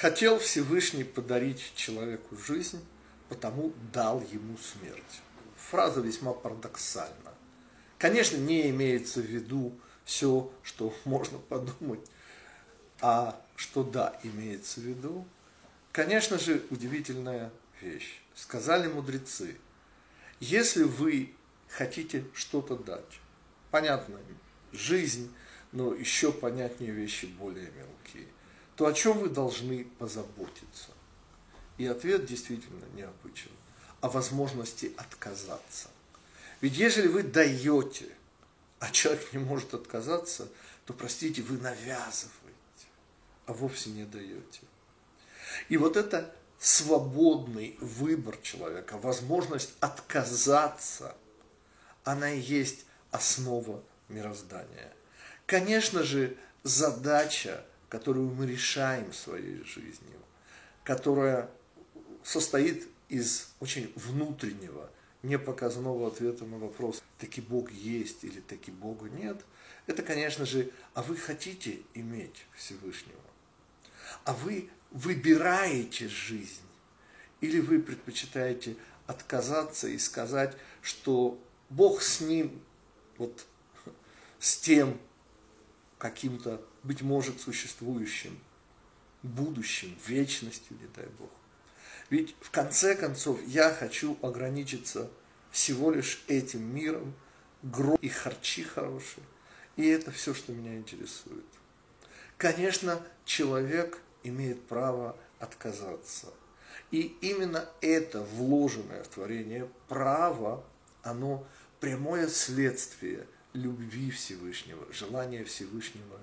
Хотел Всевышний подарить человеку жизнь, потому дал ему смерть. Фраза весьма парадоксальна. Конечно, не имеется в виду все, что можно подумать, а что да, имеется в виду. Конечно же, удивительная вещь. Сказали мудрецы, если вы хотите что-то дать, понятно, жизнь, но еще понятнее вещи более мелкие, то о чем вы должны позаботиться? И ответ действительно необычен. О возможности отказаться. Ведь если вы даете, а человек не может отказаться, то, простите, вы навязываете, а вовсе не даете. И вот это свободный выбор человека, возможность отказаться, она и есть основа мироздания. Конечно же, задача которую мы решаем своей жизнью, которая состоит из очень внутреннего, непоказного ответа на вопрос, таки Бог есть или таки Бога нет, это, конечно же, а вы хотите иметь Всевышнего? А вы выбираете жизнь? Или вы предпочитаете отказаться и сказать, что Бог с ним, вот с тем каким-то быть может, существующим, будущим, вечностью, не дай Бог. Ведь в конце концов я хочу ограничиться всего лишь этим миром, гроб и харчи хорошие. И это все, что меня интересует. Конечно, человек имеет право отказаться. И именно это вложенное в творение право, оно прямое следствие любви Всевышнего, желания Всевышнего.